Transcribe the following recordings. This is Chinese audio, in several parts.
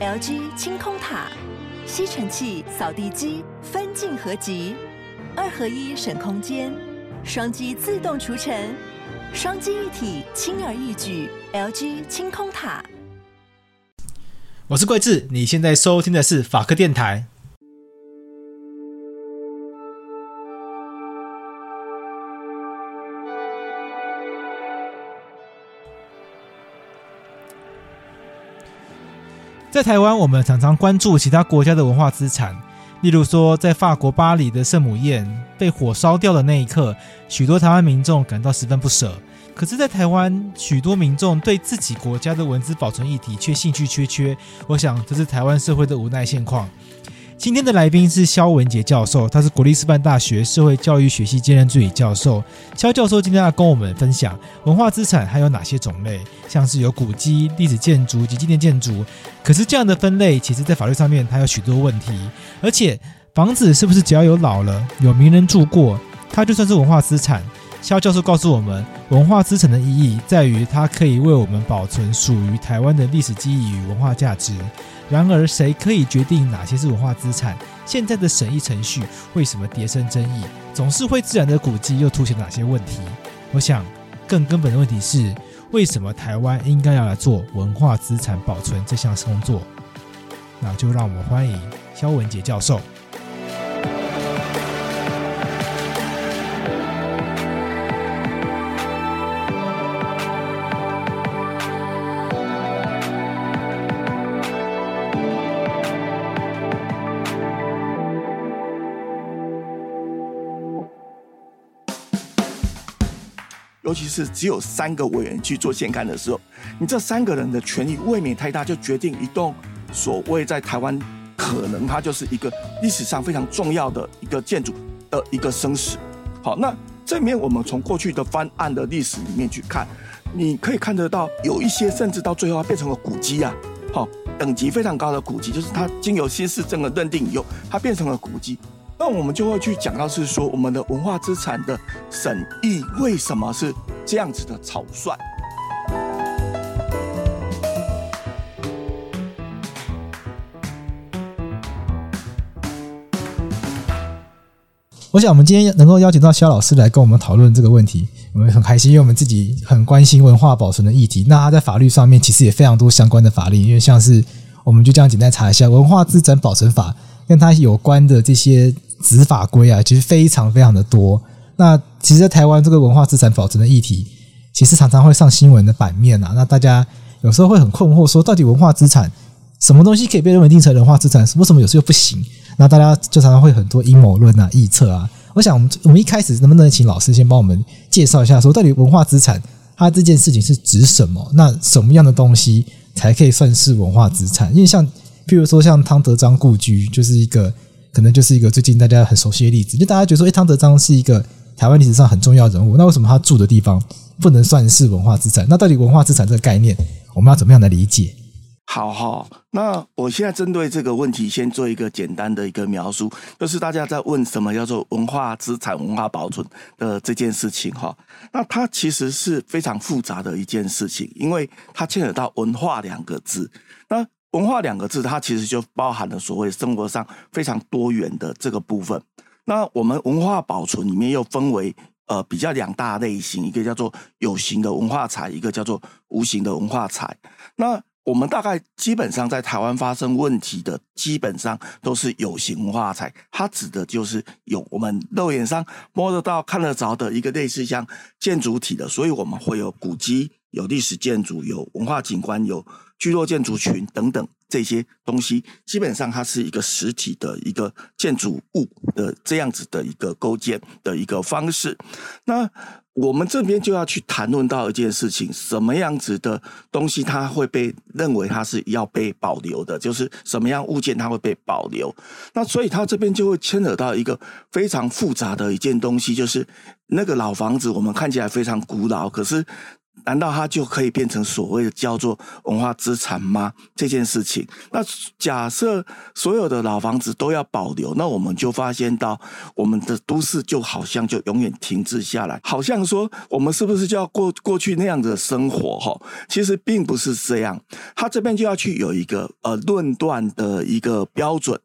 LG 清空塔，吸尘器、扫地机分镜合集，二合一省空间，双击自动除尘，双击一体轻而易举。LG 清空塔。我是桂智，你现在收听的是法科电台。在台湾，我们常常关注其他国家的文化资产，例如说，在法国巴黎的圣母院被火烧掉的那一刻，许多台湾民众感到十分不舍。可是，在台湾，许多民众对自己国家的文字保存议题却兴趣缺缺。我想，这是台湾社会的无奈现况。今天的来宾是萧文杰教授，他是国立师范大学社会教育学系兼任助理教授。萧教授今天要跟我们分享文化资产还有哪些种类，像是有古迹、历史建筑及纪念建筑。可是这样的分类，其实在法律上面它有许多问题。而且房子是不是只要有老了、有名人住过，它就算是文化资产？萧教授告诉我们，文化资产的意义在于它可以为我们保存属于台湾的历史记忆与文化价值。然而，谁可以决定哪些是文化资产？现在的审议程序为什么迭生争议？总是会自然的古迹又凸显哪些问题？我想，更根本的问题是，为什么台湾应该要来做文化资产保存这项工作？那就让我们欢迎肖文杰教授。尤其是只有三个委员去做现勘的时候，你这三个人的权力未免太大，就决定一栋所谓在台湾可能它就是一个历史上非常重要的一个建筑的一个生死。好，那这面我们从过去的翻案的历史里面去看，你可以看得到有一些甚至到最后它变成了古迹啊，好，等级非常高的古迹，就是它经由新市镇的认定以后，它变成了古迹。那我们就会去讲到是说，我们的文化资产的审议为什么是这样子的草率？我想，我们今天能够邀请到萧老师来跟我们讨论这个问题，我们很开心，因为我们自己很关心文化保存的议题。那他在法律上面其实也非常多相关的法律，因为像是我们就这样简单查一下《文化资产保存法》，跟他有关的这些。子法规啊，其实非常非常的多。那其实，在台湾这个文化资产保存的议题，其实常常会上新闻的版面啊。那大家有时候会很困惑，说到底文化资产什么东西可以被认为定成文化资产，为什么有时候又不行？那大家就常常会很多阴谋论啊、臆测啊。我想，我们我们一开始能不能请老师先帮我们介绍一下，说到底文化资产它这件事情是指什么？那什么样的东西才可以算是文化资产？因为像譬如说，像汤德章故居就是一个。可能就是一个最近大家很熟悉的例子，就大家觉得说，哎，汤德章是一个台湾历史上很重要的人物，那为什么他住的地方不能算是文化资产？那到底文化资产这个概念，我们要怎么样来理解？好好，那我现在针对这个问题，先做一个简单的一个描述，就是大家在问什么叫做文化资产、文化保存的这件事情哈。那它其实是非常复杂的一件事情，因为它牵扯到文化两个字。文化两个字，它其实就包含了所谓生活上非常多元的这个部分。那我们文化保存里面又分为呃比较两大类型，一个叫做有形的文化财，一个叫做无形的文化财。那我们大概基本上在台湾发生问题的，基本上都是有形文化财，它指的就是有我们肉眼上摸得到、看得着的一个类似像建筑体的，所以我们会有古迹、有历史建筑、有文化景观、有。聚落建筑群等等这些东西，基本上它是一个实体的一个建筑物的这样子的一个构建的一个方式。那我们这边就要去谈论到一件事情：什么样子的东西它会被认为它是要被保留的？就是什么样物件它会被保留？那所以它这边就会牵扯到一个非常复杂的一件东西，就是那个老房子，我们看起来非常古老，可是。难道它就可以变成所谓的叫做文化资产吗？这件事情，那假设所有的老房子都要保留，那我们就发现到我们的都市就好像就永远停滞下来，好像说我们是不是就要过过去那样的生活？哈，其实并不是这样。他这边就要去有一个呃论断的一个标准，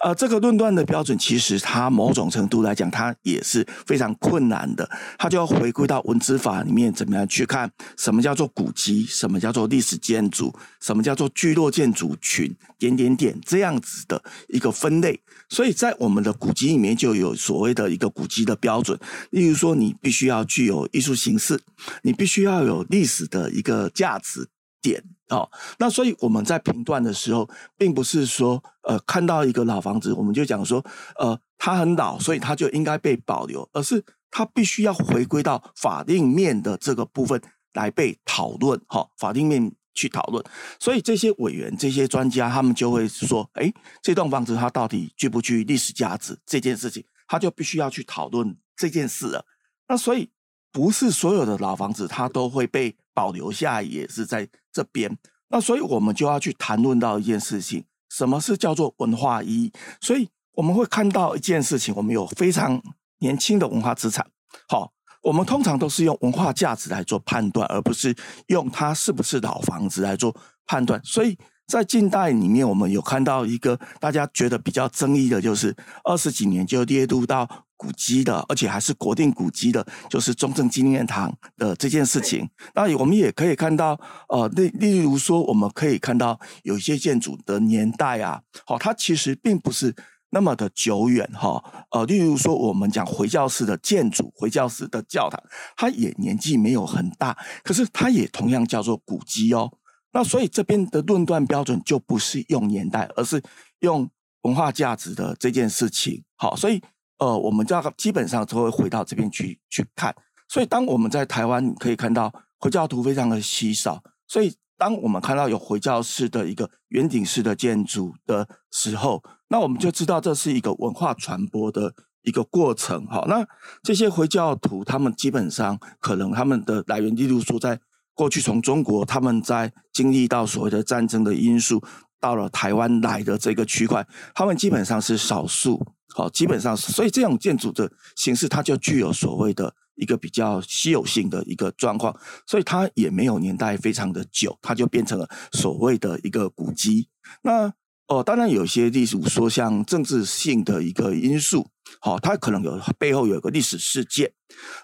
呃，这个论断的标准其实它某种程度来讲，它也是非常困难的。它就要回归到文字法里面，怎么样去看？什么叫做古迹？什么叫做历史建筑？什么叫做聚落建筑群？点点点这样子的一个分类。所以在我们的古籍里面就有所谓的一个古迹的标准。例如说，你必须要具有艺术形式，你必须要有历史的一个价值点哦。那所以我们在评断的时候，并不是说呃看到一个老房子，我们就讲说呃它很老，所以它就应该被保留，而是它必须要回归到法定面的这个部分。来被讨论，哈，法定面去讨论，所以这些委员、这些专家，他们就会说，哎，这栋房子它到底具不具历史价值？这件事情，他就必须要去讨论这件事了。那所以，不是所有的老房子它都会被保留下，也是在这边。那所以我们就要去谈论到一件事情，什么是叫做文化意义？所以我们会看到一件事情，我们有非常年轻的文化资产，好。我们通常都是用文化价值来做判断，而不是用它是不是老房子来做判断。所以在近代里面，我们有看到一个大家觉得比较争议的，就是二十几年就列入到古迹的，而且还是国定古迹的，就是中正纪念堂的这件事情。那我们也可以看到，呃，例例如说，我们可以看到有一些建筑的年代啊，好，它其实并不是。那么的久远哈，呃，例如说我们讲回教式的建筑，回教式的教堂，它也年纪没有很大，可是它也同样叫做古迹哦。那所以这边的论断标准就不是用年代，而是用文化价值的这件事情。好，所以呃，我们就基本上都会回到这边去去看。所以当我们在台湾可以看到回教徒非常的稀少，所以当我们看到有回教式的一个圆顶式的建筑的时候，那我们就知道这是一个文化传播的一个过程，哈。那这些回教徒，他们基本上可能他们的来源，例如说，在过去从中国，他们在经历到所谓的战争的因素，到了台湾来的这个区块，他们基本上是少数，好，基本上，所以这种建筑的形式，它就具有所谓的一个比较稀有性的一个状况，所以它也没有年代非常的久，它就变成了所谓的一个古迹。那哦，当然有些例如说像政治性的一个因素，好，它可能有背后有一个历史事件。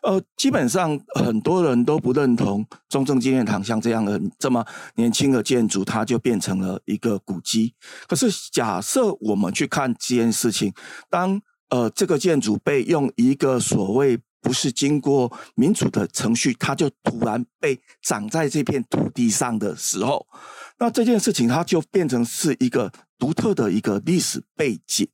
呃，基本上很多人都不认同中正纪念堂像这样的这么年轻的建筑，它就变成了一个古迹。可是假设我们去看这件事情，当呃这个建筑被用一个所谓不是经过民主的程序，它就突然被长在这片土地上的时候，那这件事情它就变成是一个。独特的一个历史背景。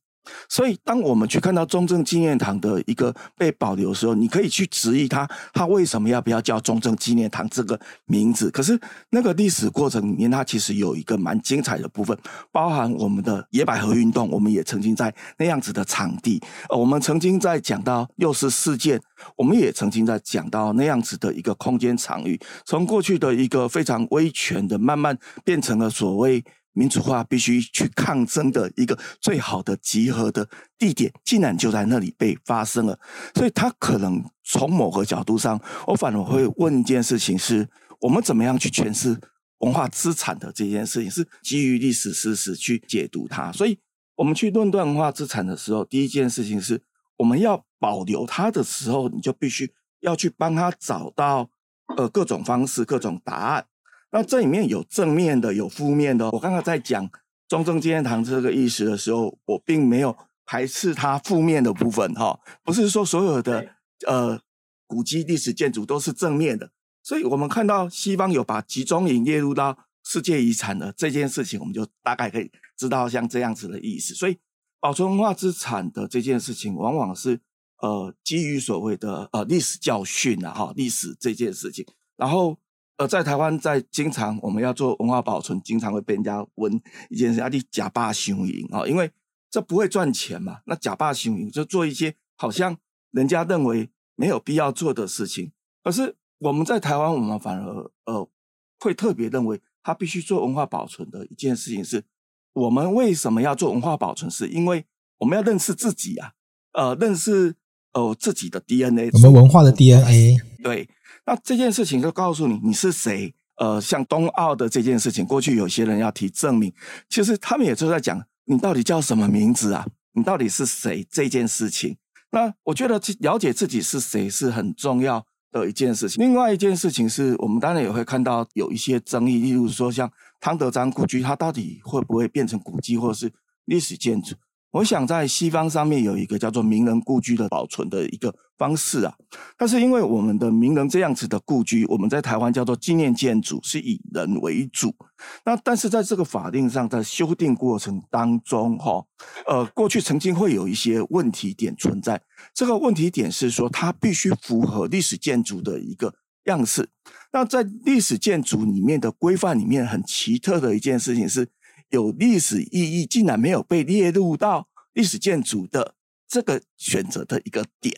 所以，当我们去看到中正纪念堂的一个被保留的时候，你可以去质疑它，它为什么要不要叫中正纪念堂这个名字？可是，那个历史过程里面，它其实有一个蛮精彩的部分，包含我们的野百合运动，我们也曾经在那样子的场地，呃我们曾经在讲到六四事件，我们也曾经在讲到那样子的一个空间场域，从过去的一个非常威权的，慢慢变成了所谓。民主化必须去抗争的一个最好的集合的地点，竟然就在那里被发生了。所以，他可能从某个角度上，我反而会问一件事情：是我们怎么样去诠释文化资产的这件事情？是基于历史事实去解读它。所以，我们去论断文化资产的时候，第一件事情是我们要保留它的时候，你就必须要去帮他找到呃各种方式、各种答案。那这里面有正面的，有负面的。我刚刚在讲中正纪念堂这个意思的时候，我并没有排斥它负面的部分，哈，不是说所有的呃古迹历史建筑都是正面的。所以我们看到西方有把集中营列入到世界遗产的这件事情，我们就大概可以知道像这样子的意思。所以保存文化资产的这件事情，往往是呃基于所谓的呃历史教训啊，哈，历史这件事情，然后。呃，在台湾，在经常我们要做文化保存，经常会被人家问一件事：啊，你假霸雄营啊？因为这不会赚钱嘛。那假霸雄营就做一些好像人家认为没有必要做的事情。可是我们在台湾，我们反而呃会特别认为，他必须做文化保存的一件事情是，我们为什么要做文化保存？是因为我们要认识自己啊，呃，认识呃自己的 DNA，我们文化的 DNA。对，那这件事情就告诉你你是谁。呃，像冬奥的这件事情，过去有些人要提证明，其实他们也就在讲，你到底叫什么名字啊？你到底是谁？这件事情，那我觉得了解自己是谁是很重要的一件事情。另外一件事情是我们当然也会看到有一些争议，例如说像汤德章故居，它到底会不会变成古迹或者是历史建筑？我想在西方上面有一个叫做名人故居的保存的一个方式啊，但是因为我们的名人这样子的故居，我们在台湾叫做纪念建筑，是以人为主。那但是在这个法令上，在修订过程当中，哈，呃，过去曾经会有一些问题点存在。这个问题点是说，它必须符合历史建筑的一个样式。那在历史建筑里面的规范里面，很奇特的一件事情是。有历史意义，竟然没有被列入到历史建筑的这个选择的一个点，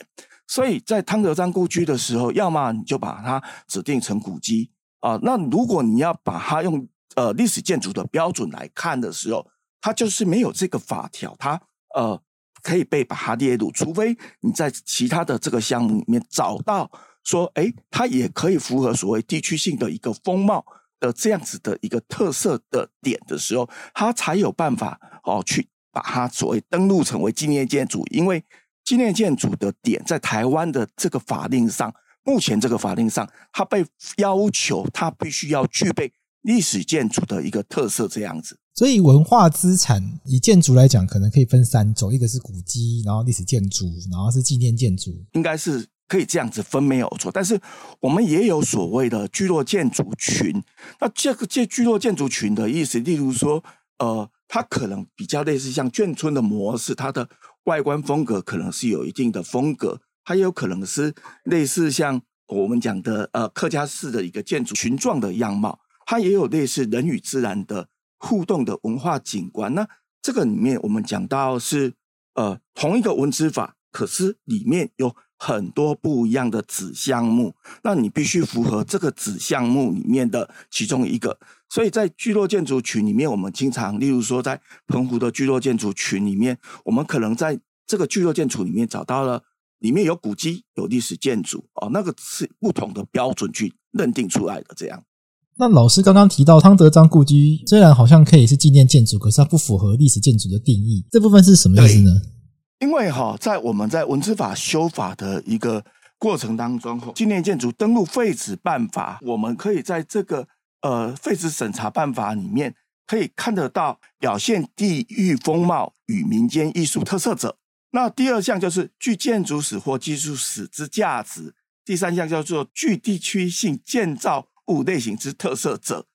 所以在汤德章故居的时候，要么你就把它指定成古迹啊，那如果你要把它用呃历史建筑的标准来看的时候，它就是没有这个法条，它呃可以被把它列入，除非你在其他的这个项目里面找到说，诶，它也可以符合所谓地区性的一个风貌。的这样子的一个特色的点的时候，他才有办法哦去把它所谓登录成为纪念建筑。因为纪念建筑的点在台湾的这个法令上，目前这个法令上，它被要求它必须要具备历史建筑的一个特色这样子。所以文化资产以建筑来讲，可能可以分三种：一个是古迹，然后历史建筑，然后是纪念建筑，应该是。可以这样子分没有错，但是我们也有所谓的聚落建筑群。那这个这聚落建筑群的意思，例如说，呃，它可能比较类似像眷村的模式，它的外观风格可能是有一定的风格，它也有可能是类似像我们讲的呃客家式的一个建筑群状的样貌，它也有类似人与自然的互动的文化景观。那这个里面我们讲到是呃同一个文字法，可是里面有。很多不一样的子项目，那你必须符合这个子项目里面的其中一个。所以在聚落建筑群里面，我们经常，例如说在澎湖的聚落建筑群里面，我们可能在这个聚落建筑里面找到了里面有古迹、有历史建筑哦，那个是不同的标准去认定出来的。这样。那老师刚刚提到汤德章故居，虽然好像可以是纪念建筑，可是它不符合历史建筑的定义，这部分是什么意思呢？因为哈，在我们在文资法修法的一个过程当中，纪念建筑登录废止办法，我们可以在这个呃废止审查办法里面可以看得到表现地域风貌与民间艺术特色者。那第二项就是具建筑史或技术史之价值。第三项叫做具地区性建造物类型之特色者。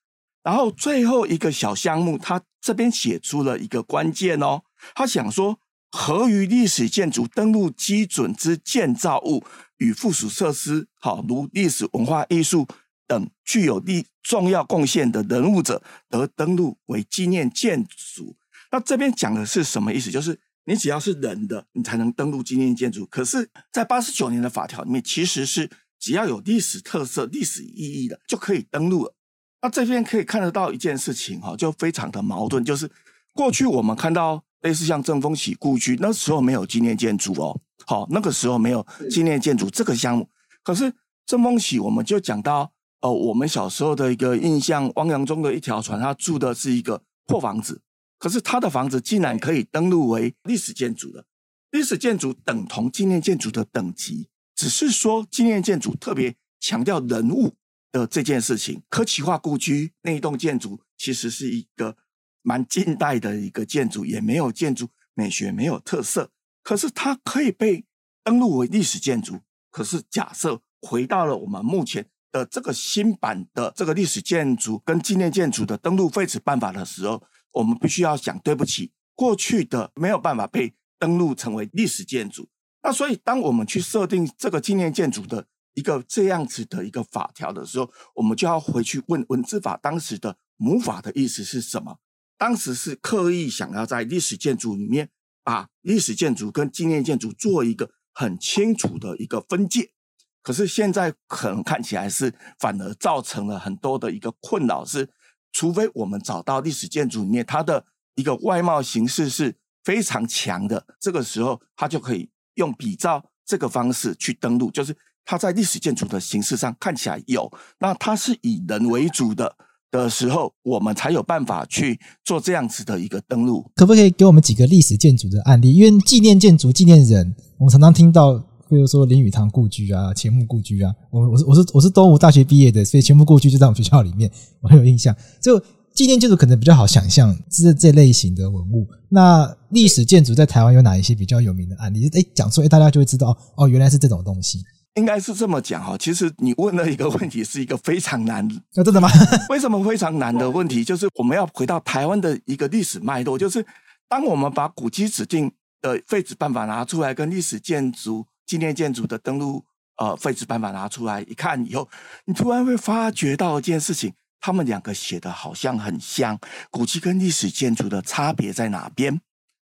然后最后一个小项目，他这边写出了一个关键哦，他想说。合于历史建筑登录基准之建造物与附属设施，好，如历史文化艺术等具有历重要贡献的人物者，得登录为纪念建筑。那这边讲的是什么意思？就是你只要是人的，你才能登录纪念建筑。可是，在八十九年的法条里面，其实是只要有历史特色、历史意义的就可以登录了。那这边可以看得到一件事情，哈，就非常的矛盾，就是过去我们看到。类似像正风喜故居，那时候没有纪念建筑哦，好，那个时候没有纪念建筑这个项目。可是正风喜，我们就讲到，呃，我们小时候的一个印象，汪洋中的一条船，他住的是一个破房子，可是他的房子竟然可以登录为历史建筑的，历史建筑等同纪念建筑的等级，只是说纪念建筑特别强调人物的这件事情。科奇化故居那一栋建筑其实是一个。蛮近代的一个建筑，也没有建筑美学，没有特色，可是它可以被登录为历史建筑。可是假设回到了我们目前的这个新版的这个历史建筑跟纪念建筑的登录废止办法的时候，我们必须要想对不起，过去的没有办法被登录成为历史建筑。那所以当我们去设定这个纪念建筑的一个这样子的一个法条的时候，我们就要回去问文字法当时的母法的意思是什么？当时是刻意想要在历史建筑里面把历史建筑跟纪念建筑做一个很清楚的一个分界，可是现在可能看起来是反而造成了很多的一个困扰，是除非我们找到历史建筑里面它的一个外貌形式是非常强的，这个时候它就可以用比照这个方式去登录，就是它在历史建筑的形式上看起来有，那它是以人为主的的时候，我们才有办法去做这样子的一个登录。可不可以给我们几个历史建筑的案例？因为纪念建筑、纪念人，我们常常听到，比如说林语堂故居啊、钱穆故居啊。我我是我是我是东吴大学毕业的，所以钱穆故居就在我们学校里面，我很有印象。就纪念建筑可能比较好想象，这这类型的文物。那历史建筑在台湾有哪一些比较有名的案例？哎，讲出来大家就会知道哦，原来是这种东西。应该是这么讲哈，其实你问了一个问题，是一个非常难。那真的吗？为什么非常难的问题？就是我们要回到台湾的一个历史脉络，就是当我们把古迹指定的废止办法拿出来，跟历史建筑、纪念建筑的登录呃废止办法拿出来一看以后，你突然会发觉到一件事情，他们两个写的好像很像，古迹跟历史建筑的差别在哪边？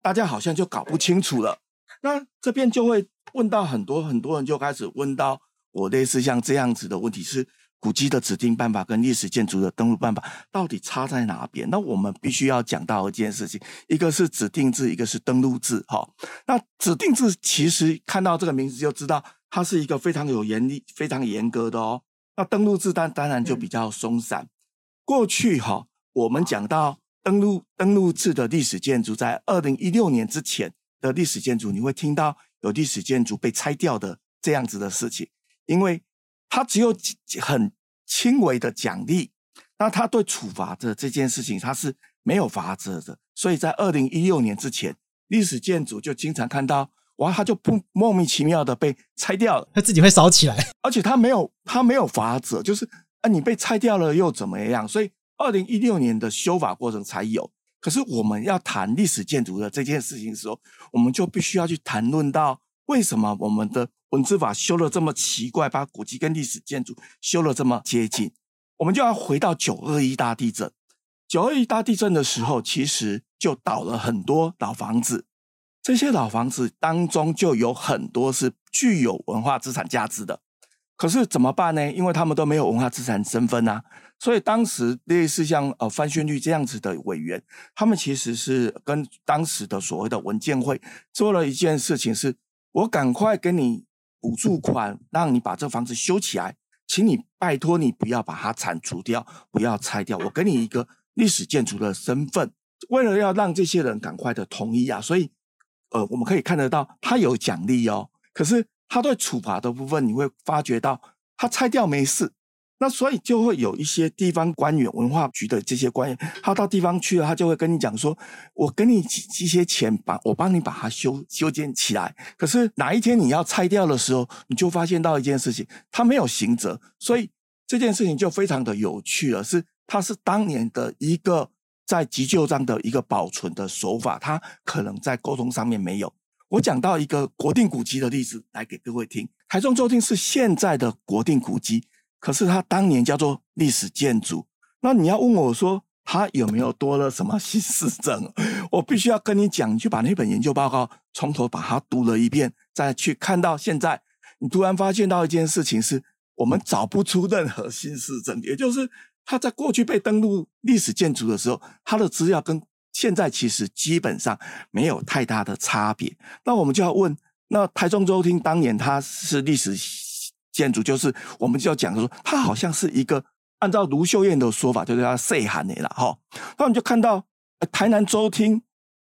大家好像就搞不清楚了。那这边就会问到很多很多人就开始问到我类似像这样子的问题，是古迹的指定办法跟历史建筑的登录办法到底差在哪边？那我们必须要讲到一件事情，一个是指定制，一个是登录制。哈，那指定制其实看到这个名字就知道它是一个非常有严厉、非常严格的哦。那登录制当当然就比较松散。过去哈，我们讲到登录登录制的历史建筑，在二零一六年之前。的历史建筑，你会听到有历史建筑被拆掉的这样子的事情，因为他只有很轻微的奖励，那他对处罚的这件事情他是没有法则的，所以在二零一六年之前，历史建筑就经常看到哇，他就不莫名其妙的被拆掉了，他自己会烧起来，而且他没有他没有法则，就是啊你被拆掉了又怎么样？所以二零一六年的修法过程才有。可是我们要谈历史建筑的这件事情的时候，我们就必须要去谈论到为什么我们的文字法修了这么奇怪，把古迹跟历史建筑修了这么接近。我们就要回到九二一大地震。九二一大地震的时候，其实就倒了很多老房子，这些老房子当中就有很多是具有文化资产价值的。可是怎么办呢？因为他们都没有文化资产身份啊。所以当时类似像呃范宣律这样子的委员，他们其实是跟当时的所谓的文件会做了一件事情是，是我赶快给你补助款，让你把这房子修起来，请你拜托你不要把它铲除掉，不要拆掉，我给你一个历史建筑的身份，为了要让这些人赶快的同意啊，所以呃我们可以看得到他有奖励哦，可是他对处罚的部分，你会发觉到他拆掉没事。那所以就会有一些地方官员、文化局的这些官员，他到地方去了，他就会跟你讲说：“我给你几一些钱，把我帮你把它修修建起来。可是哪一天你要拆掉的时候，你就发现到一件事情，他没有行责。所以这件事情就非常的有趣了，是他是当年的一个在急救章的一个保存的手法，他可能在沟通上面没有。我讲到一个国定古迹的例子来给各位听，台中州厅是现在的国定古迹。可是它当年叫做历史建筑，那你要问我说它有没有多了什么新事证？我必须要跟你讲，你去把那本研究报告从头把它读了一遍，再去看到现在，你突然发现到一件事情是，我们找不出任何新事证，也就是它在过去被登录历史建筑的时候，它的资料跟现在其实基本上没有太大的差别。那我们就要问，那台中州厅当年它是历史。建筑就是，我们就要讲说，它好像是一个按照卢秀燕的说法，就是要岁寒的了哈。那我们就看到台南州厅，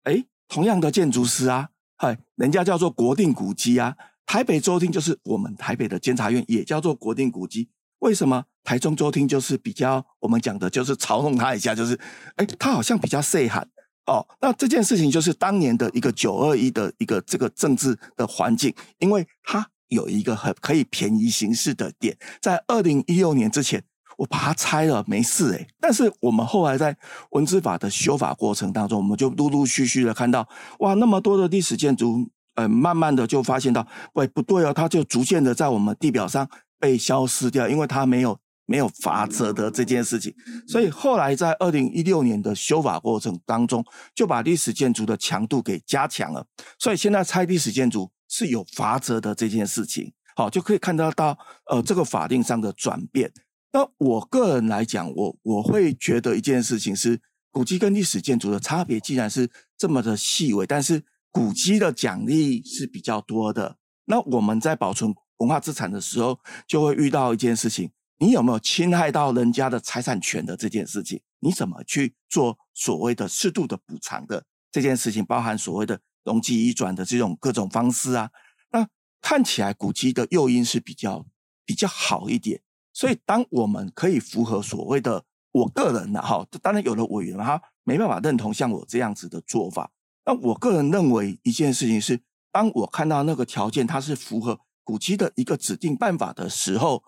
哎，同样的建筑师啊，嗨，人家叫做国定古迹啊。台北州厅就是我们台北的监察院，也叫做国定古迹。为什么台中州厅就是比较我们讲的，就是嘲弄他一下，就是哎，他好像比较岁寒哦。那这件事情就是当年的一个九二一的一个这个政治的环境，因为他。有一个很可以便宜行事的点，在二零一六年之前，我把它拆了，没事诶。但是我们后来在文字法的修法过程当中，我们就陆陆续续的看到，哇，那么多的历史建筑，呃，慢慢的就发现到，喂，不对哦，它就逐渐的在我们地表上被消失掉，因为它没有没有法则的这件事情。所以后来在二零一六年的修法过程当中，就把历史建筑的强度给加强了。所以现在拆历史建筑。是有罚则的这件事情，好，就可以看得到呃这个法定上的转变。那我个人来讲，我我会觉得一件事情是，古迹跟历史建筑的差别既然是这么的细微，但是古迹的奖励是比较多的。那我们在保存文化资产的时候，就会遇到一件事情：你有没有侵害到人家的财产权的这件事情？你怎么去做所谓的适度的补偿的这件事情？包含所谓的容积移转的这种各种方式啊。那看起来古迹的诱因是比较比较好一点。所以，当我们可以符合所谓的我个人的哈，当然有的委员他没办法认同像我这样子的做法。那我个人认为一件事情是，当我看到那个条件它是符合古迹的一个指定办法的时候，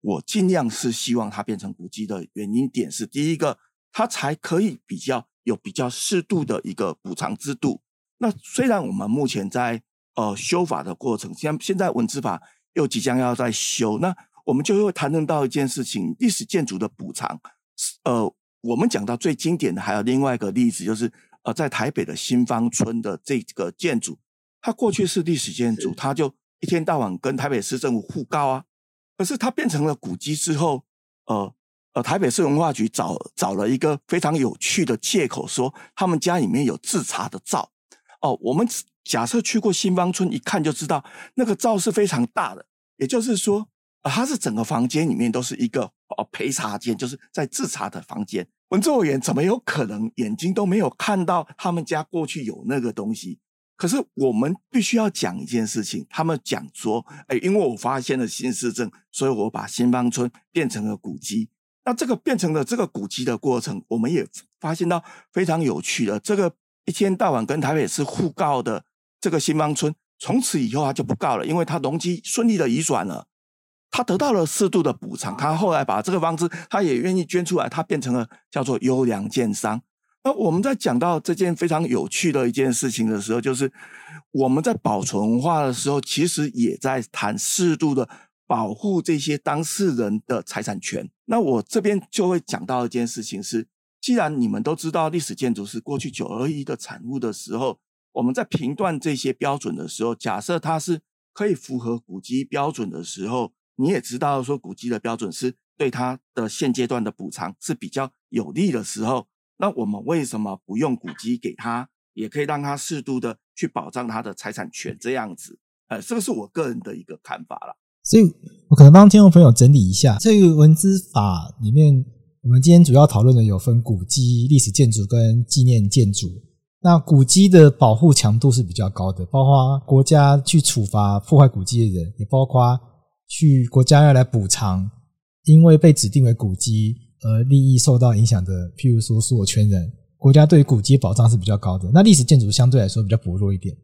我尽量是希望它变成古迹的原因点是第一个，它才可以比较有比较适度的一个补偿制度。那虽然我们目前在呃修法的过程，像现在文资法又即将要在修，那。我们就会谈论到一件事情，历史建筑的补偿。呃，我们讲到最经典的还有另外一个例子，就是呃，在台北的新芳村的这个建筑，它过去是历史建筑，它就一天到晚跟台北市政府互告啊。可是它变成了古迹之后，呃呃，台北市文化局找找了一个非常有趣的借口，说他们家里面有制茶的灶。哦、我们假设去过新芳村，一看就知道那个灶是非常大的，也就是说。它是整个房间里面都是一个哦陪茶间，就是在制茶的房间。文资委员怎么有可能眼睛都没有看到他们家过去有那个东西？可是我们必须要讲一件事情，他们讲说，哎，因为我发现了新市镇，所以我把新芳村变成了古迹。那这个变成了这个古迹的过程，我们也发现到非常有趣的，这个一天到晚跟台北市互告的这个新芳村，从此以后他就不告了，因为他容积顺利的移转了。他得到了适度的补偿，他后来把这个房子，他也愿意捐出来，他变成了叫做优良建商。那我们在讲到这件非常有趣的一件事情的时候，就是我们在保存文化的时候，其实也在谈适度的保护这些当事人的财产权。那我这边就会讲到一件事情是，既然你们都知道历史建筑是过去九二一的产物的时候，我们在评断这些标准的时候，假设它是可以符合古迹标准的时候。你也知道，说古迹的标准是对它的现阶段的补偿是比较有利的时候，那我们为什么不用古迹给他，也可以让他适度的去保障他的财产权这样子？呃，这个是我个人的一个看法了。所以我可能帮听众朋友整理一下，这个文资法里面，我们今天主要讨论的有分古迹、历史建筑跟纪念建筑。那古迹的保护强度是比较高的，包括国家去处罚破坏古迹的人，也包括。去国家要来补偿，因为被指定为古迹而利益受到影响的，譬如说所有权人，国家对于古迹保障是比较高的。那历史建筑相对来说比较薄弱一点。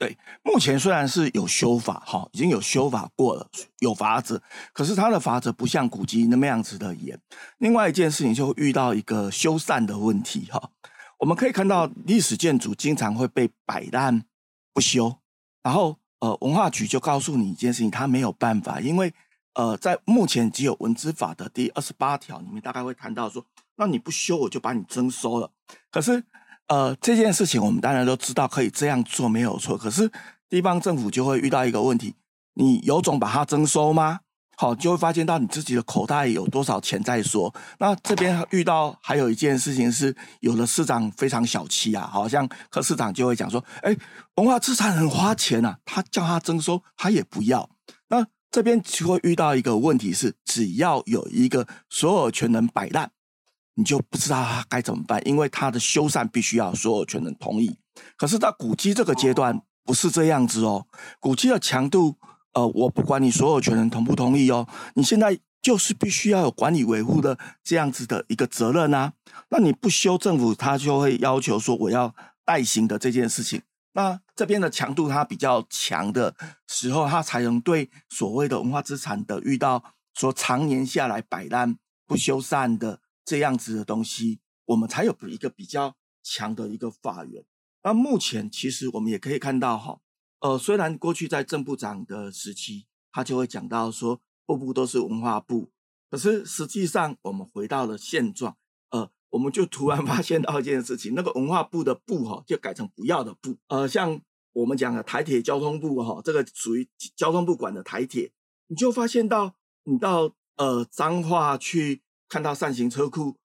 对，目前虽然是有修法，哈，已经有修法过了，有法子，可是它的法则不像古籍那么样子的严。另外一件事情就遇到一个修缮的问题，哈，我们可以看到历史建筑经常会被摆烂不修，然后。呃，文化局就告诉你一件事情，他没有办法，因为呃，在目前只有文资法的第二十八条里面，大概会谈到说，那你不修，我就把你征收了。可是，呃，这件事情我们当然都知道可以这样做，没有错。可是地方政府就会遇到一个问题，你有种把它征收吗？好，就会发现到你自己的口袋有多少钱再说。那这边遇到还有一件事情是，有的市长非常小气啊，好像柯市长就会讲说，哎，文化资产很花钱啊，他叫他征收，他也不要。那这边就会遇到一个问题是，只要有一个所有权人摆烂，你就不知道他该怎么办，因为他的修缮必须要所有权人同意。可是，在古迹这个阶段不是这样子哦，古迹的强度。呃，我不管你所有权人同不同意哦，你现在就是必须要有管理维护的这样子的一个责任啊。那你不修，政府他就会要求说我要代行的这件事情。那这边的强度它比较强的时候，它才能对所谓的文化资产的遇到说常年下来摆烂不修缮的这样子的东西，我们才有一个比较强的一个法源。那目前其实我们也可以看到哈。呃，虽然过去在郑部长的时期，他就会讲到说，部部都是文化部，可是实际上我们回到了现状，呃，我们就突然发现到一件事情，那个文化部的部哈，就改成不要的部，呃，像我们讲的台铁交通部哈，这个属于交通部管的台铁，你就发现到你到呃彰化去看到扇形车库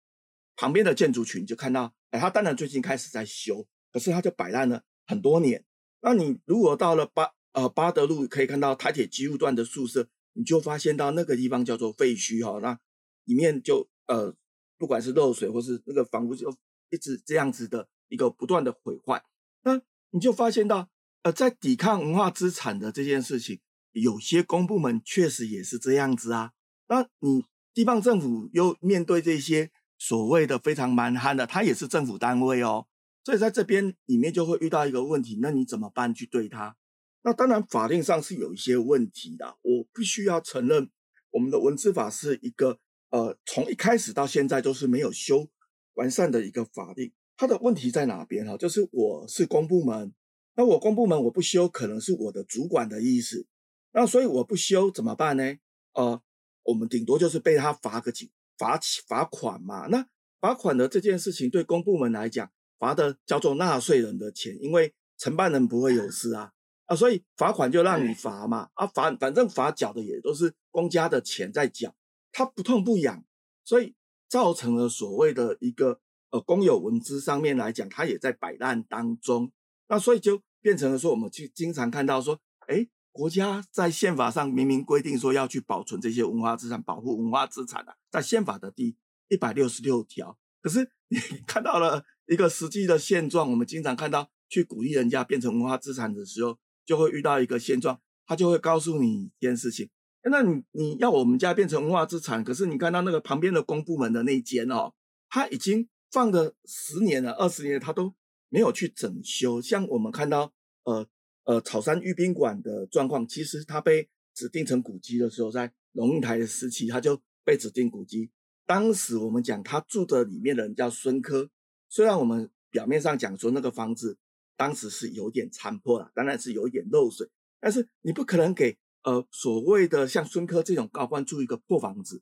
旁边的建筑群，就看到，哎，它当然最近开始在修，可是它就摆烂了很多年。那你如果到了八呃八德路，可以看到台铁机务段的宿舍，你就发现到那个地方叫做废墟哈，那里面就呃不管是漏水或是那个房屋就一直这样子的一个不断的毁坏，那你就发现到呃在抵抗文化资产的这件事情，有些公部门确实也是这样子啊。那你地方政府又面对这些所谓的非常蛮横的，它也是政府单位哦。所以在这边里面就会遇到一个问题，那你怎么办去对它？那当然法令上是有一些问题的，我必须要承认，我们的文字法是一个呃从一开始到现在都是没有修完善的一个法令。它的问题在哪边哈？就是我是公部门，那我公部门我不修，可能是我的主管的意思。那所以我不修怎么办呢？呃，我们顶多就是被他罚个几罚罚款嘛。那罚款的这件事情对公部门来讲。罚的叫做纳税人的钱，因为承办人不会有事啊啊，所以罚款就让你罚嘛啊，罚反正罚缴的也都是公家的钱在缴，他不痛不痒，所以造成了所谓的一个呃公有文资上面来讲，他也在摆烂当中，那所以就变成了说，我们去经常看到说，哎，国家在宪法上明明规定说要去保存这些文化资产，保护文化资产啊，在宪法的第一百六十六条，可是你看到了。一个实际的现状，我们经常看到去鼓励人家变成文化资产的时候，就会遇到一个现状，他就会告诉你一件事情：那你你要我们家变成文化资产，可是你看到那个旁边的公部门的那间哦，他已经放了十年了、二十年了，他都没有去整修。像我们看到呃呃草山御宾馆的状况，其实它被指定成古迹的时候，在龙应台的时期，它就被指定古迹。当时我们讲他住的里面的人叫孙科。虽然我们表面上讲说那个房子当时是有点残破了，当然是有一点漏水，但是你不可能给呃所谓的像孙科这种高官住一个破房子。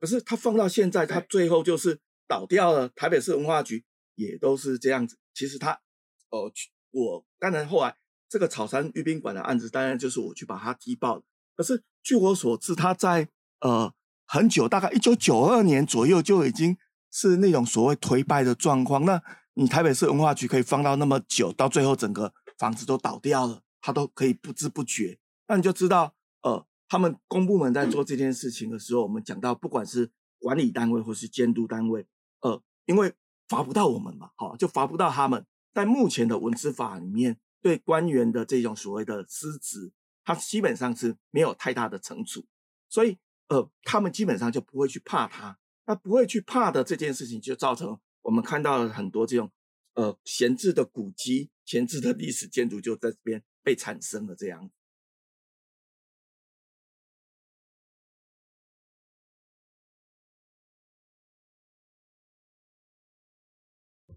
可是他放到现在，他最后就是倒掉了。台北市文化局也都是这样子。其实他，呃，我当然后来这个草山御宾馆的案子，当然就是我去把它踢爆了。可是据我所知，他在呃很久，大概一九九二年左右就已经。是那种所谓颓败的状况，那你台北市文化局可以放到那么久，到最后整个房子都倒掉了，它都可以不知不觉，那你就知道，呃，他们公部门在做这件事情的时候，我们讲到不管是管理单位或是监督单位，呃，因为罚不到我们嘛，好，就罚不到他们。在目前的文资法里面，对官员的这种所谓的失职，他基本上是没有太大的惩处，所以呃，他们基本上就不会去怕他。他不会去怕的这件事情，就造成我们看到了很多这种呃闲置的古迹、闲置的历史建筑就在这边被产生了这样。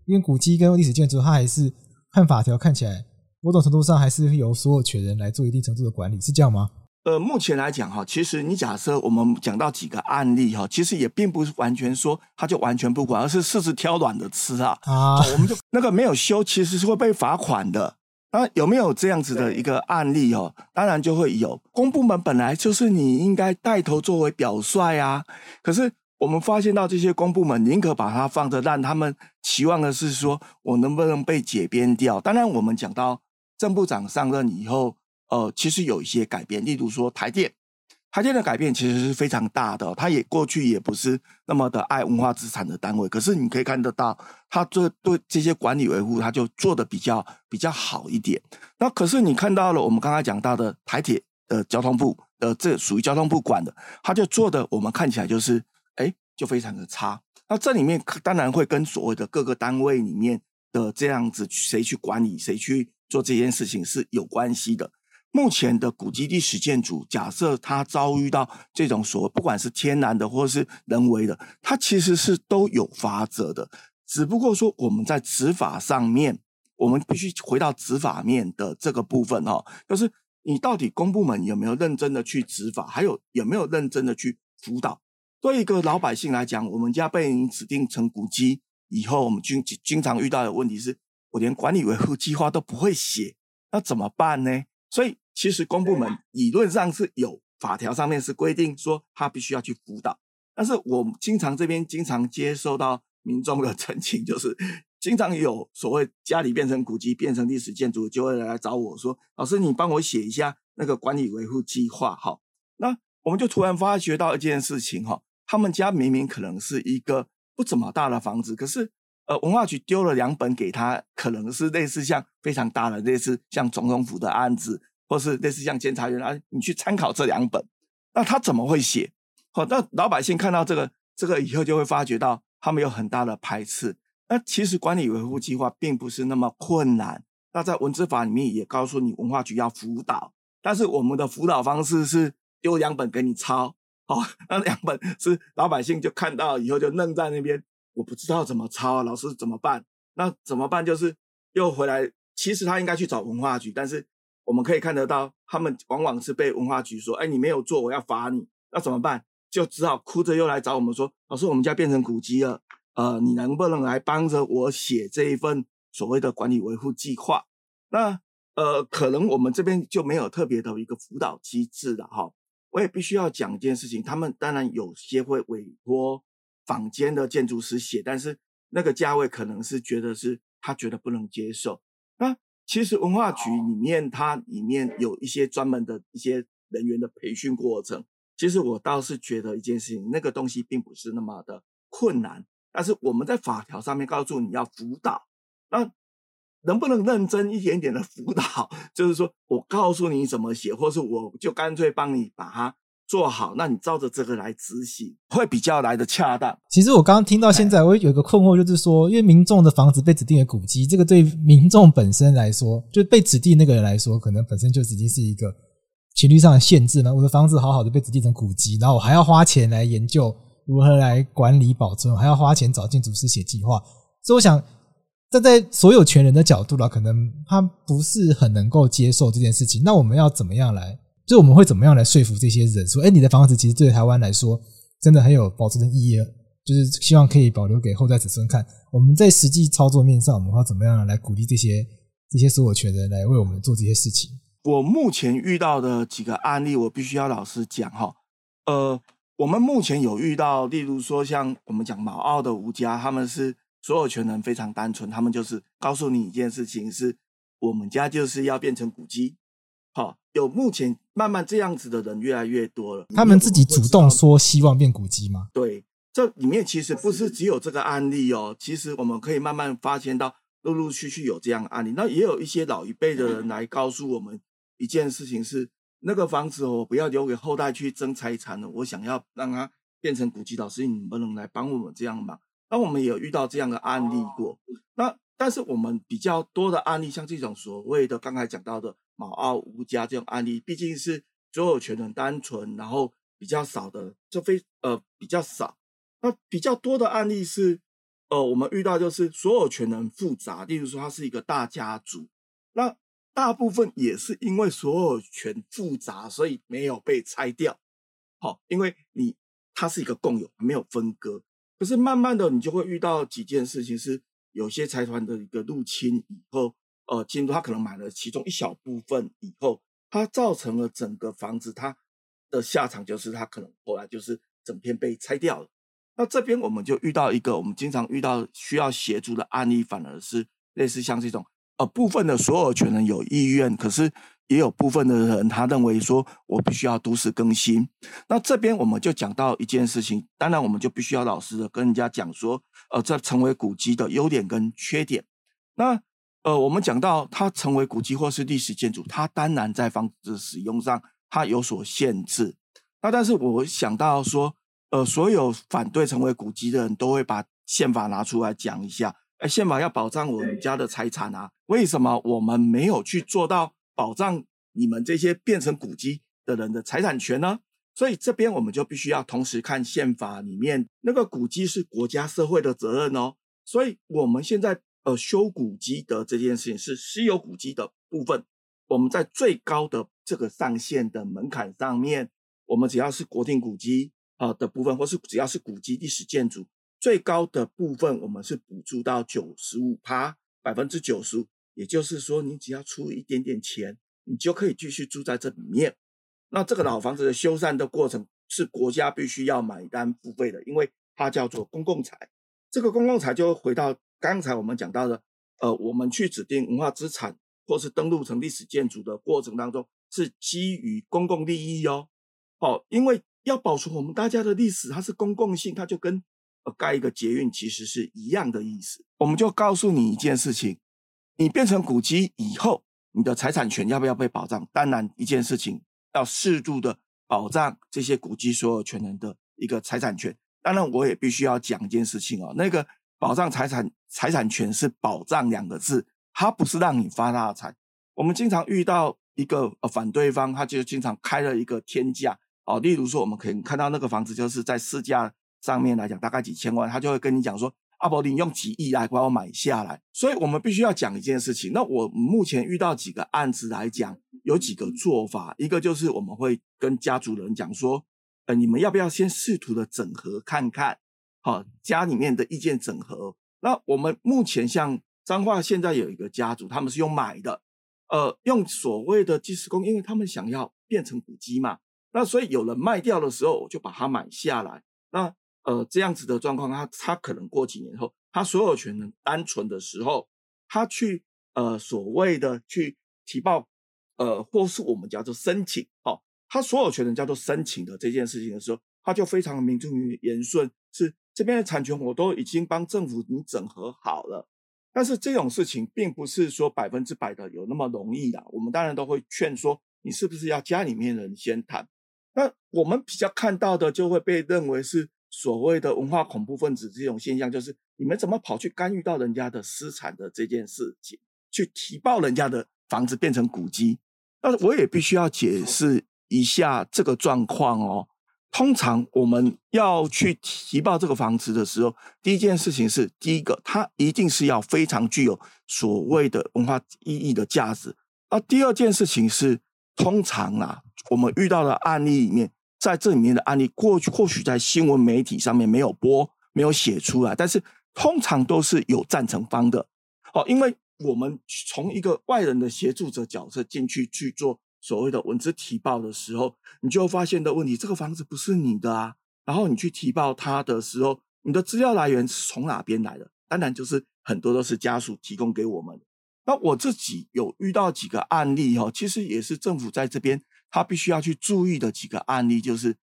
因为古迹跟历史建筑，它还是看法条看起来，某种程度上还是由所有权人来做一定程度的管理，是这样吗？呃，目前来讲哈，其实你假设我们讲到几个案例哈，其实也并不是完全说他就完全不管，而是柿子挑软的吃啊。啊，我们就那个没有修，其实是会被罚款的。那有没有这样子的一个案例哦？当然就会有。公部门本来就是你应该带头作为表率啊，可是我们发现到这些公部门宁可把它放着，让他们期望的是说我能不能被解编掉。当然，我们讲到郑部长上任以后。呃，其实有一些改变，例如说台电，台电的改变其实是非常大的。他也过去也不是那么的爱文化资产的单位，可是你可以看得到，他这对这些管理维护，他就做的比较比较好一点。那可是你看到了我们刚才讲到的台铁的交通部，呃，这属于交通部管的，他就做的我们看起来就是，哎，就非常的差。那这里面当然会跟所谓的各个单位里面的这样子谁去管理，谁去做这件事情是有关系的。目前的古迹历史建筑，假设它遭遇到这种所谓不管是天然的或是人为的，它其实是都有法则的。只不过说我们在执法上面，我们必须回到执法面的这个部分哈，就是你到底公部门有没有认真的去执法，还有有没有认真的去辅导。对一个老百姓来讲，我们家被你指定成古迹以后，我们经经常遇到的问题是，我连管理维护计划都不会写，那怎么办呢？所以，其实公部门理论上是有法条上面是规定说他必须要去辅导，但是我经常这边经常接受到民众的 陈情，就是经常有所谓家里变成古迹、变成历史建筑，就会来找我说：“老师，你帮我写一下那个管理维护计划。”哈，那我们就突然发觉到一件事情哈，他们家明明可能是一个不怎么大的房子，可是呃文化局丢了两本给他，可能是类似像非常大的，类似像总统府的案子。或是类似像监察院啊，你去参考这两本，那他怎么会写？好，那老百姓看到这个这个以后，就会发觉到他们有很大的排斥。那其实管理维护计划并不是那么困难。那在文字法里面也告诉你，文化局要辅导，但是我们的辅导方式是丢两本给你抄。好，那两本是老百姓就看到以后就愣在那边，我不知道怎么抄，老师怎么办？那怎么办？就是又回来，其实他应该去找文化局，但是。我们可以看得到，他们往往是被文化局说：“哎，你没有做，我要罚你。”那怎么办？就只好哭着又来找我们说：“老师，我们家变成古迹了，呃，你能不能来帮着我写这一份所谓的管理维护计划？”那呃，可能我们这边就没有特别的一个辅导机制了哈。我也必须要讲一件事情，他们当然有些会委托坊间的建筑师写，但是那个价位可能是觉得是他觉得不能接受。那其实文化局里面，它里面有一些专门的一些人员的培训过程。其实我倒是觉得一件事情，那个东西并不是那么的困难。但是我们在法条上面告诉你要辅导，那能不能认真一点点的辅导？就是说我告诉你怎么写，或是我就干脆帮你把它。做好，那你照着这个来执行，会比较来的恰当。其实我刚刚听到现在，我有一个困惑，就是说，因为民众的房子被指定为古迹，这个对民众本身来说，就被指定那个人来说，可能本身就已经是一个权利上的限制了。我的房子好好的被指定成古迹，然后我还要花钱来研究如何来管理保存，还要花钱找建筑师写计划。所以我想站在所有权人的角度了，可能他不是很能够接受这件事情。那我们要怎么样来？就我们会怎么样来说服这些人说，哎，你的房子其实对台湾来说真的很有保存的意义，就是希望可以保留给后代子孙看。我们在实际操作面上，我们要怎么样来鼓励这些这些所有权人来为我们做这些事情？我目前遇到的几个案例，我必须要老实讲哈。呃，我们目前有遇到，例如说像我们讲毛澳的吴家，他们是所有权人非常单纯，他们就是告诉你一件事情，是我们家就是要变成古迹。好，有目前慢慢这样子的人越来越多了。他们自己主动说希望变古迹吗？对，这里面其实不是只有这个案例哦。其实我们可以慢慢发现到，陆陆续续有这样的案例。那也有一些老一辈的人来告诉我们一件事情是：那个房子我不要留给后代去争财产了，我想要让它变成古迹。老师，你能不能来帮我们这样忙？那我们也有遇到这样的案例过。那但是我们比较多的案例，像这种所谓的刚才讲到的。卯澳吴家这种案例，毕竟是所有权人单纯，然后比较少的，就非呃比较少。那比较多的案例是，呃，我们遇到就是所有权人复杂，例如说他是一个大家族，那大部分也是因为所有权复杂，所以没有被拆掉。好，因为你它是一个共有，没有分割。可是慢慢的，你就会遇到几件事情，是有些财团的一个入侵以后。呃，进入他可能买了其中一小部分以后，他造成了整个房子，它的下场就是他可能后来就是整片被拆掉了。那这边我们就遇到一个我们经常遇到需要协助的案例，反而是类似像这种，呃，部分的所有权人有意愿，可是也有部分的人他认为说我必须要都市更新。那这边我们就讲到一件事情，当然我们就必须要老实的跟人家讲说，呃，这成为古迹的优点跟缺点。那呃，我们讲到它成为古迹或是历史建筑，它当然在房子使用上它有所限制。那但是我想到说，呃，所有反对成为古迹的人都会把宪法拿出来讲一下。哎，宪法要保障我们家的财产啊，为什么我们没有去做到保障你们这些变成古迹的人的财产权呢？所以这边我们就必须要同时看宪法里面那个古迹是国家社会的责任哦。所以我们现在。呃，修古迹的这件事情是私有古迹的部分，我们在最高的这个上限的门槛上面，我们只要是国定古迹啊的部分，或是只要是古迹历史建筑，最高的部分我们是补助到九十五趴，百分之九十五，也就是说，你只要出一点点钱，你就可以继续住在这里面。那这个老房子的修缮的过程是国家必须要买单付费的，因为它叫做公共财。这个公共财就回到刚才我们讲到的，呃，我们去指定文化资产或是登录成历史建筑的过程当中，是基于公共利益哦。哦，因为要保存我们大家的历史，它是公共性，它就跟呃盖一个捷运其实是一样的意思。我们就告诉你一件事情：你变成古迹以后，你的财产权要不要被保障？当然，一件事情要适度的保障这些古迹所有权人的一个财产权。当然，我也必须要讲一件事情哦，那个保障财产财产权是保障两个字，它不是让你发大财。我们经常遇到一个呃反对方，他就经常开了一个天价哦，例如说，我们可以看到那个房子就是在市价上面来讲大概几千万，他就会跟你讲说，阿伯，你用几亿来把我买下来。所以我们必须要讲一件事情。那我目前遇到几个案子来讲，有几个做法，一个就是我们会跟家族人讲说。呃，你们要不要先试图的整合看看？好，家里面的意见整合。那我们目前像彰化现在有一个家族，他们是用买的，呃，用所谓的计时工，因为他们想要变成古迹嘛。那所以有人卖掉的时候，我就把它买下来。那呃，这样子的状况，他他可能过几年后，他所有权人单纯的时候，他去呃所谓的去提报，呃，或是我们叫做申请，哦。他所有权人叫做申请的这件事情的时候，他就非常名正言顺，是这边的产权我都已经帮政府你整合好了。但是这种事情并不是说百分之百的有那么容易的。我们当然都会劝说你是不是要家里面人先谈。那我们比较看到的就会被认为是所谓的文化恐怖分子这种现象，就是你们怎么跑去干预到人家的私产的这件事情，去提报人家的房子变成古迹。但是我也必须要解释。一下这个状况哦，通常我们要去提报这个房子的时候，第一件事情是，第一个，它一定是要非常具有所谓的文化意义的价值。那第二件事情是，通常啊，我们遇到的案例里面，在这里面的案例，过去或许在新闻媒体上面没有播，没有写出来，但是通常都是有赞成方的。哦，因为我们从一个外人的协助者角色进去去做。所谓的文字提报的时候，你就发现的问题，这个房子不是你的啊。然后你去提报它的时候，你的资料来源是从哪边来的？当然就是很多都是家属提供给我们。那我自己有遇到几个案例哈，其实也是政府在这边他必须要去注意的几个案例，就是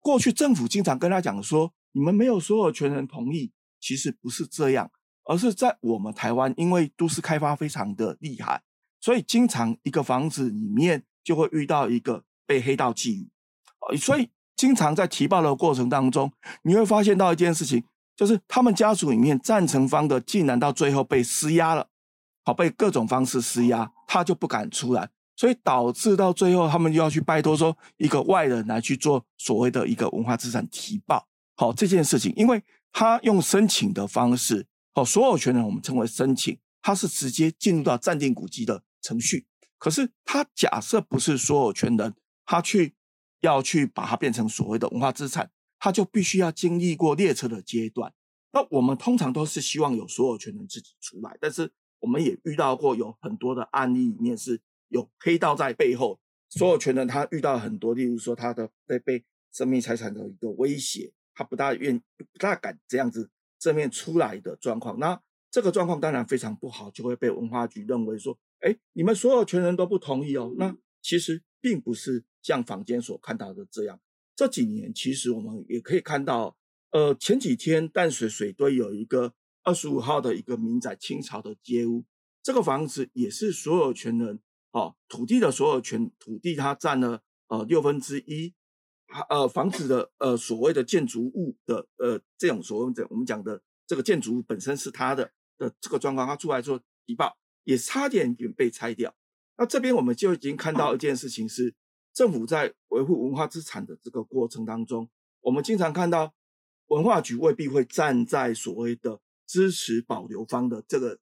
过去政府经常跟他讲说，你们没有所有权人同意，其实不是这样，而是在我们台湾，因为都市开发非常的厉害，所以经常一个房子里面。就会遇到一个被黑道觊觎，所以经常在提报的过程当中，你会发现到一件事情，就是他们家族里面赞成方的竟然到最后被施压了，好，被各种方式施压，他就不敢出来，所以导致到最后他们就要去拜托说一个外人来去做所谓的一个文化资产提报，好，这件事情，因为他用申请的方式，好，所有权人我们称为申请，他是直接进入到暂定古籍的程序。可是他假设不是所有权人，他去要去把它变成所谓的文化资产，他就必须要经历过列车的阶段。那我们通常都是希望有所有权人自己出来，但是我们也遇到过有很多的案例里面是有黑道在背后，所有权人他遇到很多，例如说他的被被生命财产的一个威胁，他不大愿不大敢这样子正面出来的状况。那这个状况当然非常不好，就会被文化局认为说。哎，你们所有权人都不同意哦。那其实并不是像坊间所看到的这样。这几年其实我们也可以看到，呃，前几天淡水水堆有一个二十五号的一个民宅，清朝的街屋，这个房子也是所有权人哦，土地的所有权，土地它占了呃六分之一，呃，房子的呃所谓的建筑物的呃这种所谓的我们讲的这个建筑物本身是他的的这个状况，他出来做提报。也差点点被拆掉。那这边我们就已经看到一件事情是，政府在维护文化资产的这个过程当中，我们经常看到文化局未必会站在所谓的支持保留方的这个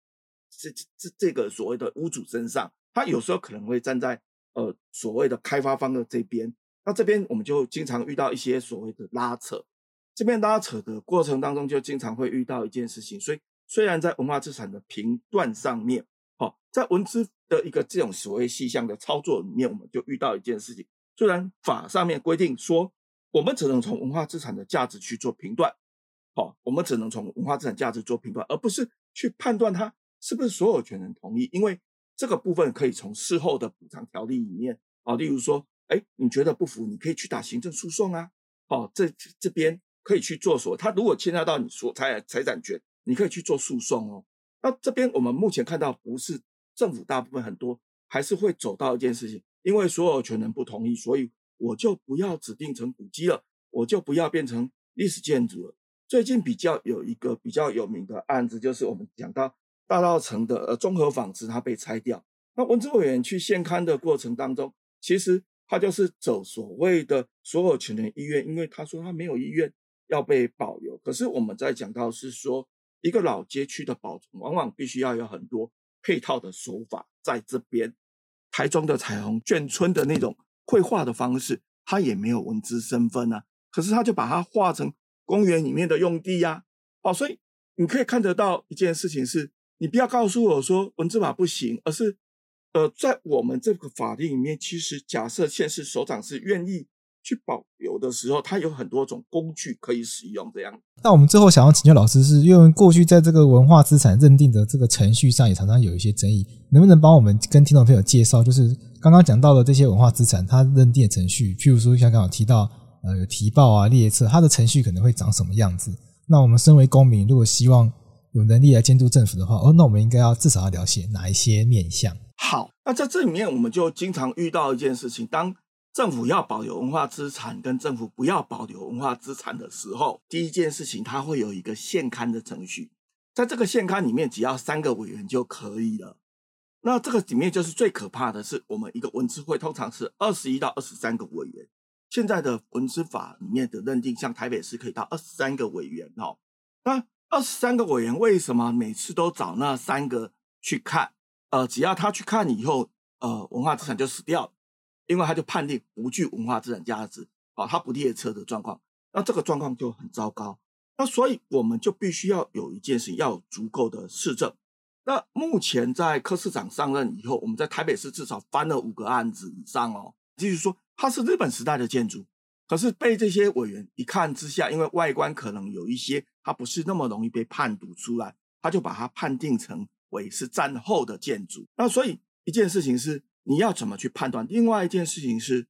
这这这个所谓的屋主身上，他有时候可能会站在呃所谓的开发方的这边。那这边我们就经常遇到一些所谓的拉扯，这边拉扯的过程当中就经常会遇到一件事情。所以虽然在文化资产的评断上面，好，在文资的一个这种所谓细项的操作里面，我们就遇到一件事情，虽然法上面规定说，我们只能从文化资产的价值去做评断，好，我们只能从文化资产价值做评断，而不是去判断它是不是所有权人同意，因为这个部分可以从事后的补偿条例里面啊，例如说，哎，你觉得不服，你可以去打行政诉讼啊，哦，这这边可以去做所，他如果牵涉到你所财财产权，你可以去做诉讼哦。那这边我们目前看到不是政府大部分很多还是会走到一件事情，因为所有权人不同意，所以我就不要指定成古迹了，我就不要变成历史建筑了。最近比较有一个比较有名的案子，就是我们讲到大稻埕的呃综合纺织，它被拆掉。那文资委员去现勘的过程当中，其实他就是走所谓的所有权人意愿，因为他说他没有意愿要被保留。可是我们在讲到是说。一个老街区的保存，往往必须要有很多配套的手法。在这边，台中的彩虹眷村的那种绘画的方式，它也没有文字身份啊。可是他就把它画成公园里面的用地呀，哦，所以你可以看得到一件事情是，你不要告诉我说文字法不行，而是，呃，在我们这个法律里面，其实假设县市首长是愿意。去保留的时候，它有很多种工具可以使用。这样，那我们最后想要请教老师，是因为过去在这个文化资产认定的这个程序上，也常常有一些争议，能不能帮我们跟听众朋友介绍，就是刚刚讲到的这些文化资产，它认定的程序，譬如说像刚刚有提到，呃，有提报啊、列册，它的程序可能会长什么样子？那我们身为公民，如果希望有能力来监督政府的话，哦，那我们应该要至少要了解哪一些面向？好，那在这里面，我们就经常遇到一件事情，当政府要保留文化资产，跟政府不要保留文化资产的时候，第一件事情，它会有一个现勘的程序。在这个现勘里面，只要三个委员就可以了。那这个里面就是最可怕的是，我们一个文资会通常是二十一到二十三个委员。现在的文资法里面的认定，像台北市可以到二十三个委员哦。那二十三个委员为什么每次都找那三个去看？呃，只要他去看以后，呃，文化资产就死掉了。因为他就判定不具文化资产价值，啊，他不列车的状况，那这个状况就很糟糕。那所以我们就必须要有一件事，要有足够的事证。那目前在柯市长上任以后，我们在台北市至少翻了五个案子以上哦。就是说，它是日本时代的建筑，可是被这些委员一看之下，因为外观可能有一些，它不是那么容易被判读出来，他就把它判定成为是战后的建筑。那所以一件事情是。你要怎么去判断？另外一件事情是，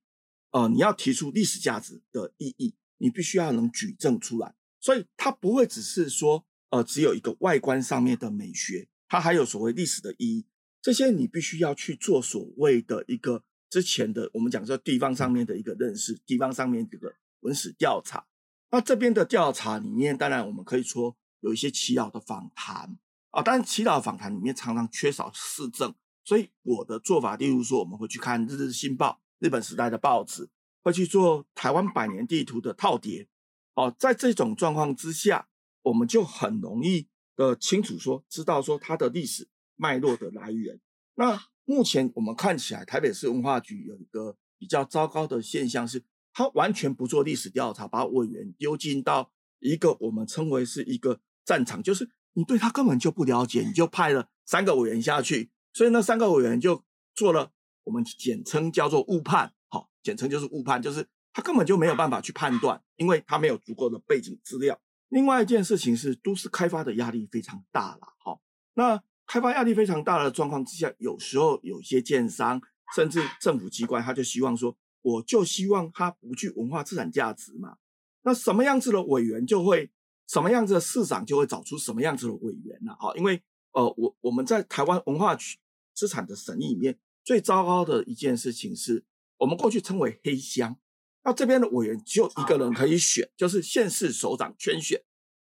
呃，你要提出历史价值的意义，你必须要能举证出来。所以它不会只是说，呃，只有一个外观上面的美学，它还有所谓历史的意义。这些你必须要去做所谓的一个之前的我们讲说地方上面的一个认识，地方上面这个文史调查。那这边的调查里面，当然我们可以说有一些耆老的访谈啊，但是耆老访谈里面常常缺少事证。所以我的做法，例如说，我们会去看《日日新报》日本时代的报纸，会去做台湾百年地图的套叠。哦，在这种状况之下，我们就很容易的清楚说，知道说它的历史脉络的来源。那目前我们看起来，台北市文化局有一个比较糟糕的现象是，他完全不做历史调查，把委员丢进到一个我们称为是一个战场，就是你对他根本就不了解，你就派了三个委员下去。所以那三个委员就做了我们简称叫做误判，好，简称就是误判，就是他根本就没有办法去判断，因为他没有足够的背景资料。另外一件事情是，都市开发的压力非常大了，好，那开发压力非常大的状况之下，有时候有些建商甚至政府机关，他就希望说，我就希望它不具文化资产价值嘛。那什么样子的委员就会，什么样子的市长就会找出什么样子的委员了，好，因为。呃，我我们在台湾文化区资产的审议里面，最糟糕的一件事情是，我们过去称为黑箱。那这边的委员只有一个人可以选，就是县市首长圈选。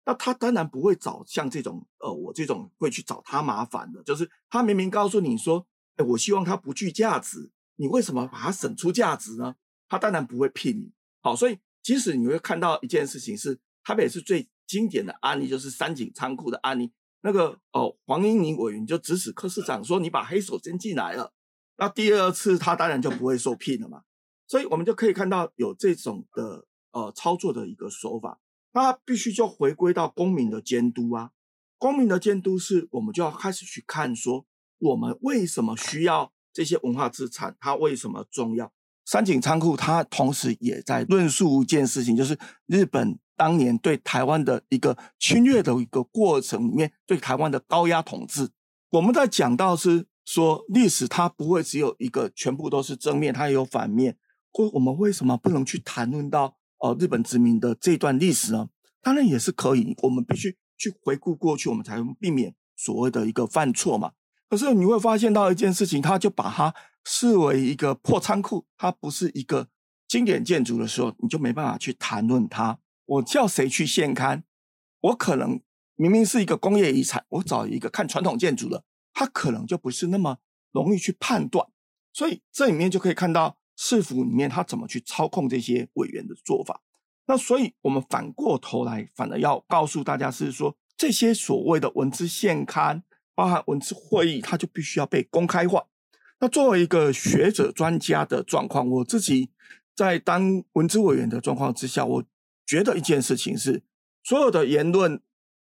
那他当然不会找像这种，呃，我这种会去找他麻烦的，就是他明明告诉你说，哎，我希望他不具价值，你为什么把它审出价值呢？他当然不会聘你。好，所以即使你会看到一件事情是，台北是最经典的案例，就是三井仓库的案例。那个哦，黄英宁委员就指使柯市长说：“你把黑手先进来了，那第二次他当然就不会受聘了嘛。”所以，我们就可以看到有这种的呃操作的一个手法，那必须就回归到公民的监督啊。公民的监督是我们就要开始去看说，我们为什么需要这些文化资产，它为什么重要？三井仓库它同时也在论述一件事情，就是日本当年对台湾的一个侵略的一个过程里面，对台湾的高压统治。我们在讲到是说历史它不会只有一个全部都是正面，它也有反面。或我们为什么不能去谈论到呃日本殖民的这段历史呢？当然也是可以，我们必须去回顾过去，我们才能避免所谓的一个犯错嘛。可是你会发现到一件事情，他就把它视为一个破仓库，它不是一个经典建筑的时候，你就没办法去谈论它。我叫谁去现勘？我可能明明是一个工业遗产，我找一个看传统建筑的，他可能就不是那么容易去判断。所以这里面就可以看到市府里面他怎么去操控这些委员的做法。那所以我们反过头来，反而要告诉大家是说，这些所谓的文资现勘。包含文字会议，它就必须要被公开化。那作为一个学者专家的状况，我自己在当文资委员的状况之下，我觉得一件事情是：所有的言论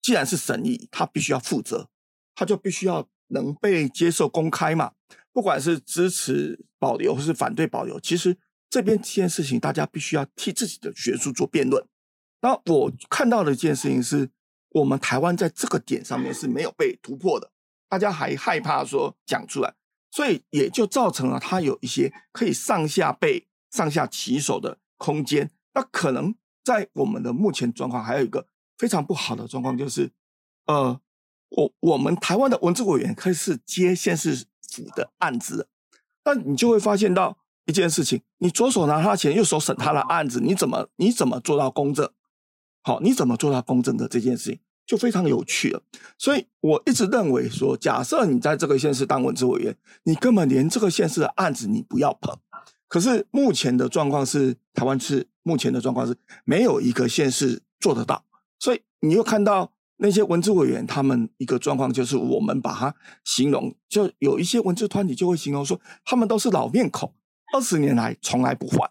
既然是审议，他必须要负责，他就必须要能被接受公开嘛。不管是支持保留或是反对保留，其实这边这件事情，大家必须要替自己的学术做辩论。那我看到的一件事情是。我们台湾在这个点上面是没有被突破的，大家还害怕说讲出来，所以也就造成了它有一些可以上下背、上下起手的空间。那可能在我们的目前状况，还有一个非常不好的状况，就是呃，我我们台湾的文资委员开始接县市府的案子，那你就会发现到一件事情：你左手拿他钱，右手审他的案子，你怎么你怎么做到公正？好，你怎么做到公正的这件事情就非常有趣了。所以我一直认为说，假设你在这个县市当文资委员，你根本连这个县市的案子你不要碰。可是目前的状况是，台湾是目前的状况是没有一个县市做得到。所以你又看到那些文资委员，他们一个状况就是，我们把它形容，就有一些文字团体就会形容说，他们都是老面孔，二十年来从来不换。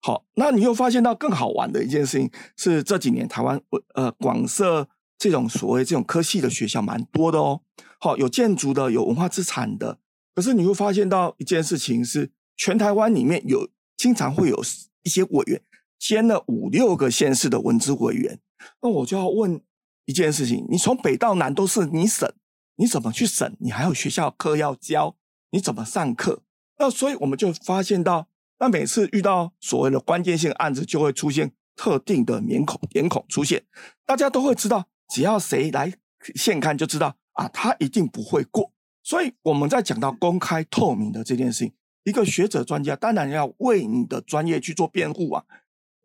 好，那你又发现到更好玩的一件事情是，这几年台湾呃广设这种所谓这种科系的学校蛮多的哦。好，有建筑的，有文化资产的。可是你会发现到一件事情是，全台湾里面有经常会有一些委员兼了五六个县市的文资委员。那我就要问一件事情：你从北到南都是你审，你怎么去审？你还有学校课要教，你怎么上课？那所以我们就发现到。那每次遇到所谓的关键性案子，就会出现特定的面孔、脸孔出现，大家都会知道，只要谁来现看，就知道啊，他一定不会过。所以我们在讲到公开透明的这件事情，一个学者专家当然要为你的专业去做辩护啊。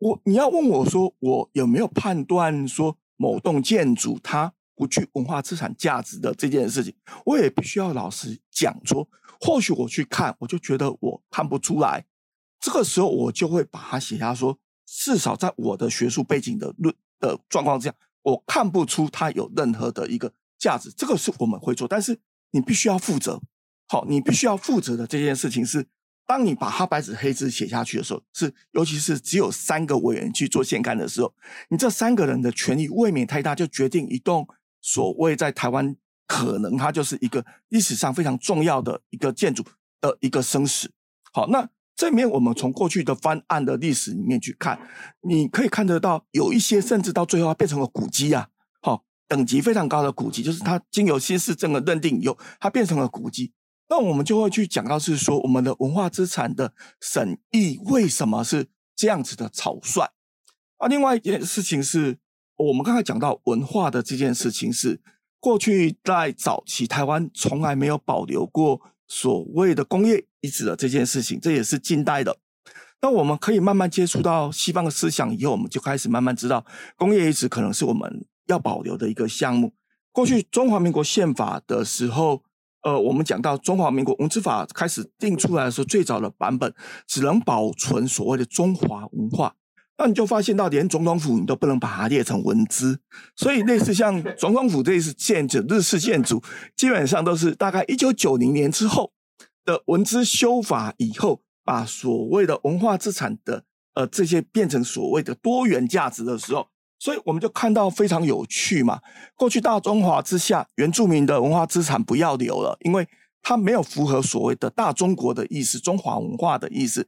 我你要问我说，我有没有判断说某栋建筑它不具文化资产价值的这件事情，我也必须要老实讲说，或许我去看，我就觉得我看不出来。这个时候，我就会把它写下说，至少在我的学术背景的论的状况之下，我看不出它有任何的一个价值。这个是我们会做，但是你必须要负责。好，你必须要负责的这件事情是，当你把它白纸黑字写下去的时候，是尤其是只有三个委员去做现勘的时候，你这三个人的权力未免太大，就决定一栋所谓在台湾可能它就是一个历史上非常重要的一个建筑的一个生死。好，那。这面我们从过去的翻案的历史里面去看，你可以看得到有一些甚至到最后它变成了古迹啊，好，等级非常高的古迹，就是它经由新市镇的认定以后，它变成了古迹。那我们就会去讲到是说，我们的文化资产的审议为什么是这样子的草率？啊，另外一件事情是我们刚才讲到文化的这件事情是，过去在早期台湾从来没有保留过。所谓的工业遗址的这件事情，这也是近代的。那我们可以慢慢接触到西方的思想以后，我们就开始慢慢知道，工业遗址可能是我们要保留的一个项目。过去中华民国宪法的时候，呃，我们讲到中华民国文字法开始定出来的时候，最早的版本只能保存所谓的中华文化。那你就发现到，连总统府你都不能把它列成文字，所以类似像 总统府这一次建筑日式建筑，基本上都是大概一九九零年之后的文字修法以后，把所谓的文化资产的呃这些变成所谓的多元价值的时候，所以我们就看到非常有趣嘛。过去大中华之下，原住民的文化资产不要留了，因为它没有符合所谓的大中国的意思，中华文化的意思。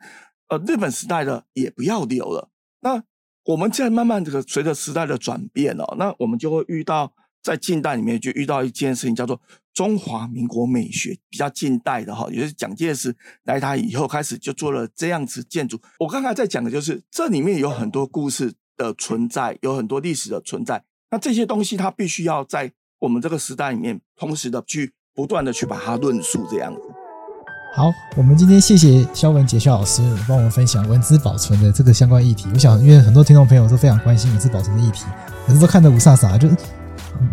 呃日本时代的也不要留了。那我们现在慢慢这个随着时代的转变哦，那我们就会遇到在近代里面就遇到一件事情，叫做中华民国美学，比较近代的哈，也就是蒋介石来台以后开始就做了这样子建筑。我刚才在讲的就是这里面有很多故事的存在，有很多历史的存在。那这些东西它必须要在我们这个时代里面同时的去不断的去把它论述这样子。好，我们今天谢谢肖文杰肖老师帮我们分享文字保存的这个相关议题。我想，因为很多听众朋友都非常关心文字保存的议题，可是都看得雾煞煞，就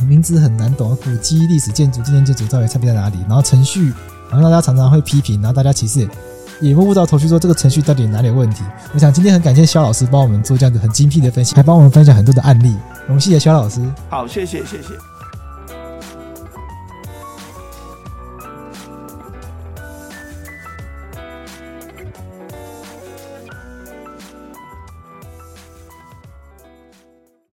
名字很难懂，古迹、历史建筑、纪念建筑到底差别在哪里？然后程序，然后大家常常会批评，然后大家其实也摸不到头绪，说这个程序到底哪里有问题？我想今天很感谢肖老师帮我们做这样子很精辟的分析，还帮我们分享很多的案例。我们谢谢肖老师。好，谢谢，谢谢。